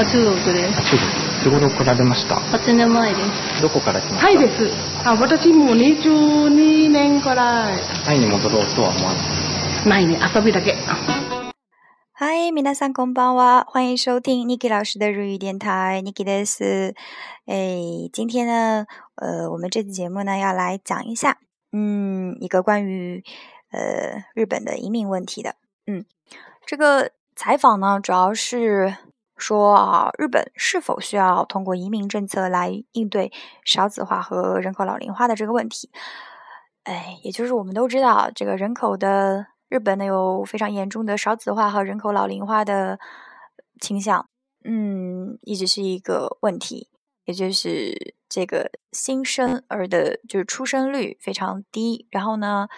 あ、中国です。中国。いつ頃来られました？8年前です。どこから来ました？タイです。あ、私も22年からタイに戻ろうとは思わない。ないね、遊びだけ。嗨，皆さんこんばんは，欢迎收听 Niki 老师的日语电台，Niki です。诶，今天呢，呃，我们这期节目呢要来讲一下，嗯，一个关于呃日本的移民问题的，嗯，这个采访呢主要是说啊，日本是否需要通过移民政策来应对少子化和人口老龄化的这个问题？哎，也就是我们都知道，这个人口的日本呢有非常严重的少子化和人口老龄化的倾向，嗯，一直是一个问题，也就是这个新生儿的就是出生率非常低，然后呢，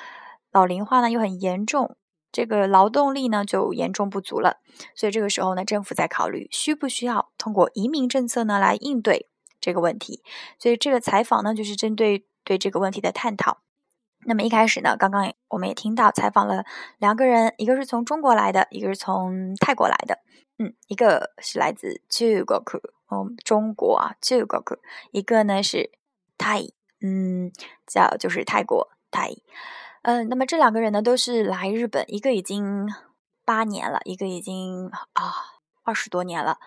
老龄化呢又很严重，这个劳动力呢就严重不足了，所以这个时候呢，政府在考虑需不需要通过移民政策呢来应对这个问题，所以这个采访呢就是针对对这个问题的探讨。那么一开始呢，刚刚我们也听到采访了两个人，一个是从中国来的，一个是从泰国来的。嗯，一个是来自中国，嗯，中国啊，中国；一个呢是泰，嗯，叫就是泰国泰。嗯，那么这两个人呢都是来日本，一个已经八年了，一个已经啊二十多年了。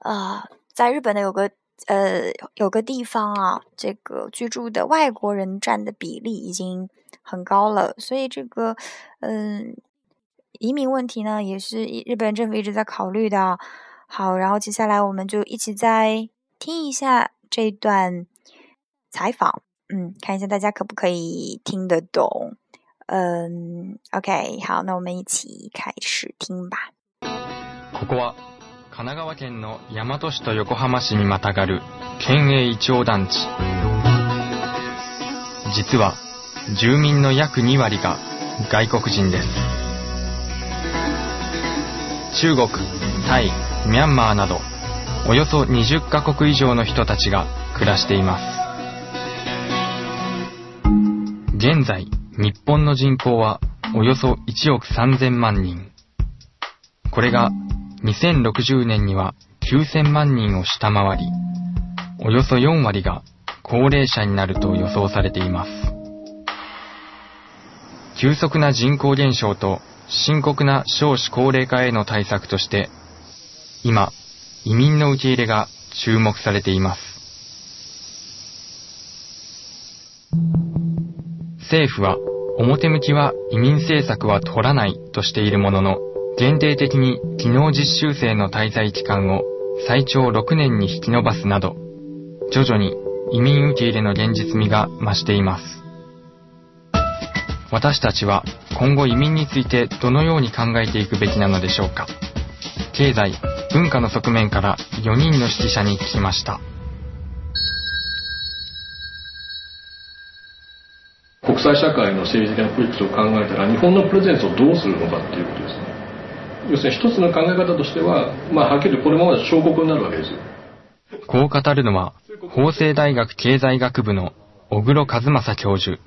啊、在日本呢有个呃，有个地方啊，这个居住的外国人占的比例已经很高了，所以这个嗯，移民问题呢，也是日本政府一直在考虑的。好，然后接下来我们就一起再听一下这段采访，嗯，看一下大家可不可以听得懂。嗯，OK，好，那我们一起开始听吧。ここは神奈川県の大和市と横浜市にまたがる県営イチョウ団地。実は住民の約2割が外国人です。中国タイミャンマーなどおよそ20カ国以上の人たちが暮らしています。現在日本の人口はおよそ1億3000万人これが2060年には9000万人を下回り、およそ4割が高齢者になると予想されています。急速な人口減少と深刻な少子高齢化への対策として、今、移民の受け入れが注目されています。政府は表向きは移民政策は取らないとしているものの、限定的に技能実習生の滞在期間を最長6年に引き延ばすなど、徐々に移民受け入れの現実味が増しています。私たちは今後移民についてどのように考えていくべきなのでしょうか。経済、文化の側面から4人の識者に聞きました。国際社会の政治的なプロジェクトを考えたら日本のプレゼンスをどうするのかっていうことですね要するに一つの考え方としては、まあ、はっきりこれままで小国になるわけですよこう語るのは、法政大学経済学部の小黒和正教授。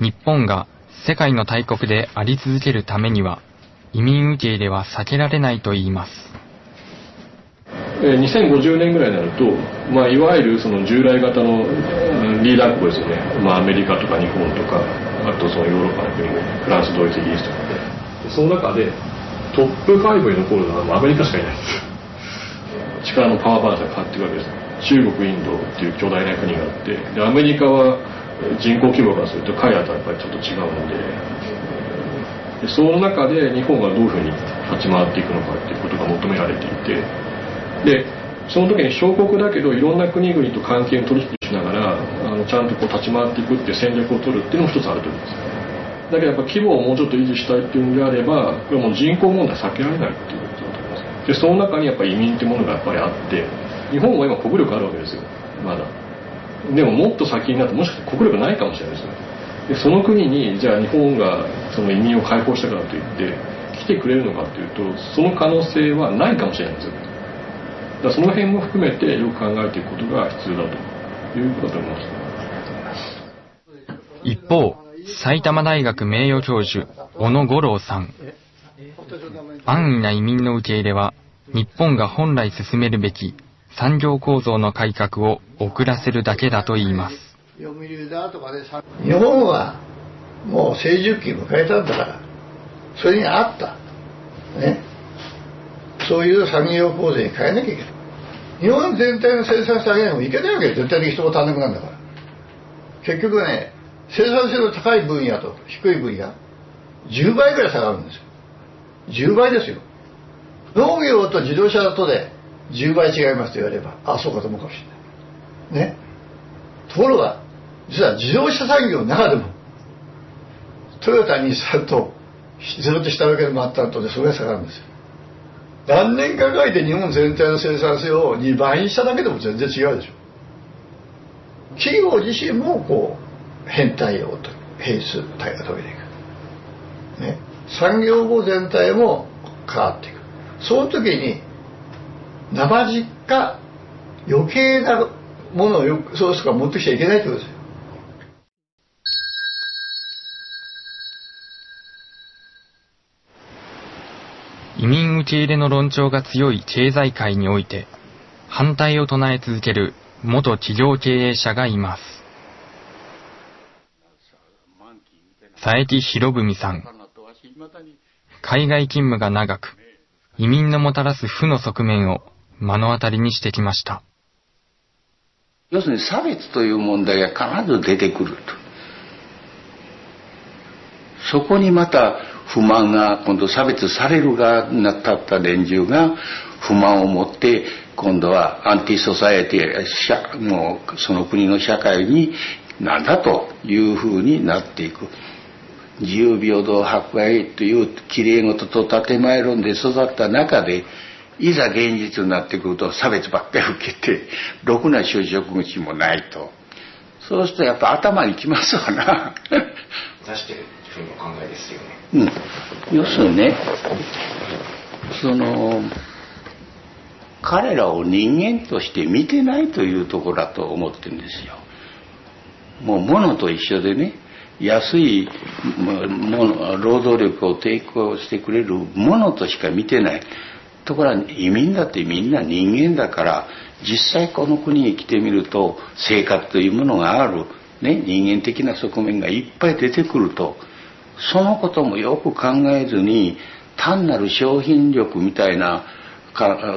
日本が世界の大国であり続けるためには、移民受け入れは避けられないと言います。え2050年ぐらいになると、まあ、いわゆるその従来型のリーダー国ですよね、まあ、アメリカとか日本とかあとそのヨーロッパの国々フランスドイツイギリスとかで。その中でトップ5に残るのはアメリカしかいない。力のパワーバランスが変わっていくわけです中国インドっていう巨大な国があってでアメリカは人口規模からすると彼らとはやっぱりちょっと違うので。でその中で日本がどういうふうに立ち回っていくのかっていうことが求められていてでその時に小国だけどいろんな国々と関係を取引しながらあのちゃんとこう立ち回っていくっていう戦略を取るっていうのも一つあると思いますだけどやっぱ規模をもうちょっと維持したいっていうんであればこれもう人口問題避けられないっていうことだと思いますでその中にやっぱり移民ってものがやっぱりあって日本は今国力あるわけですよ。まだ。でももっと先になってもしかして国力ないかもしれないですよ。でその国にじゃあ日本がその移民を解放したからといって来てくれるのかというとその可能性はないかもしれないんですよ。だその辺も含めてよく考えていくことが必要だということだと思います一方、埼玉大学名誉教授、小野五郎さん。安易な移民の受け入れは、日本が本来進めるべき産業構造の改革を遅らせるだけだと言います。日本はもう成熟期迎えたんだからそれに合ったねそういう産業構成に変えなきゃいけない日本全体の生産性上げないもいけないわけよ。絶対的人が足んなくなるんだから。結局ね生産性の高い分野と低い分野10倍ぐらい差がるんですよ。10倍ですよ。農業と自動車とで10倍違いますと言われればあそうかと思うかもしれない。ね。ところが実は自動車産業の中でもトヨタ日産とずっと下請けの末端とでそれが差がるんですよ。何年かかけて日本全体の生産性を2倍にしただけでも全然違うでしょ。企業自身もこう変態をと変数対が遂げていく、ね、産業後全体も変わっていく。その時に生実家余計なものをよくそうすか持ってきちゃいけないってことですよ移民受け入れの論調が強い経済界において、反対を唱え続ける元企業経営者がいます。佐伯博文さん。海外勤務が長く、移民のもたらす負の側面を目の当たりにしてきました。要するに差別という問題が必ず出てくると。そこにまた不満が今度差別される側になったった連中が不満を持って今度はアンティソサエティもうその国の社会になんだというふうになっていく。自由平等博愛というきれい事と建前論で育った中でいざ現実になってくると差別ばっかり受けてろくな就職口もないと。そうするとやっぱ頭にきますわな。出してう。ん、要するにねその彼らを人間として見てないというところだと思ってるんですよ。もう物と一緒でね安いもの労働力を提供してくれるものとしか見てないところが移民だってみんな人間だから実際この国に来てみると生活というものがある、ね、人間的な側面がいっぱい出てくるとそのこともよく考えずに単なる商品力みたいな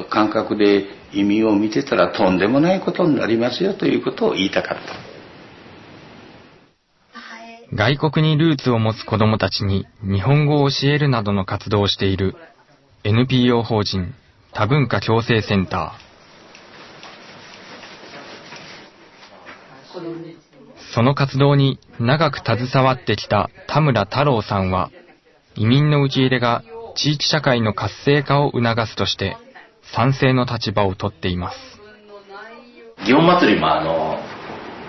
感覚で移民を見てたらとんでもないことになりますよということを言いたかった。外国にルーツを持つ子供たちに日本語を教えるなどの活動をしている NPO 法人多文化共生センター。その活動に長く携わってきた田村太郎さんは、移民の受け入れが地域社会の活性化を促すとして、賛成の立場をとっています。祇園祭もあの、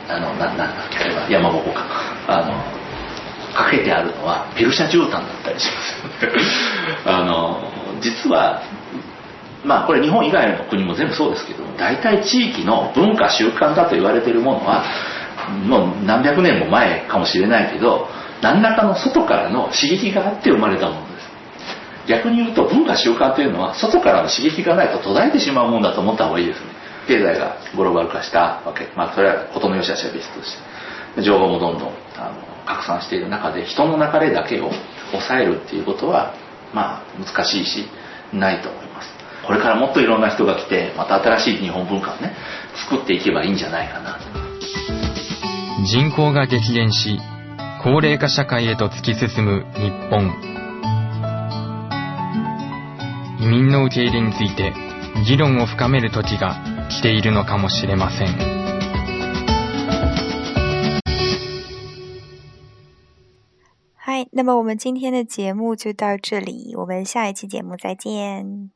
あの、な、なんだっけ、あれは山鉾か。あの、かけてあるのはペルシャ絨毯だったりします。あの、実は、まあこれ日本以外の国も全部そうですけど、大体地域の文化習慣だと言われているものは、もう何百年も前かもしれないけど何らかの外からの刺激があって生まれたものです。逆に言うと文化習慣というのは外からの刺激がないと途絶えてしまうものだと思った方がいいですね。経済がグローバル化したわけ。まあそれは事の良し悪しは別として。情報もどんどんあの拡散している中で人の流れだけを抑えるっていうことはまあ難しいしないと思います。これからもっといろんな人が来てまた新しい日本文化をね作っていけばいいんじゃないかな。と人口が激減し、高齢化社会へと突き進む日本。移民の受け入れについて議論を深める時が来ているのかもしれません。嗨，那么我们今天的节目就到这里，我们下一期节目再见。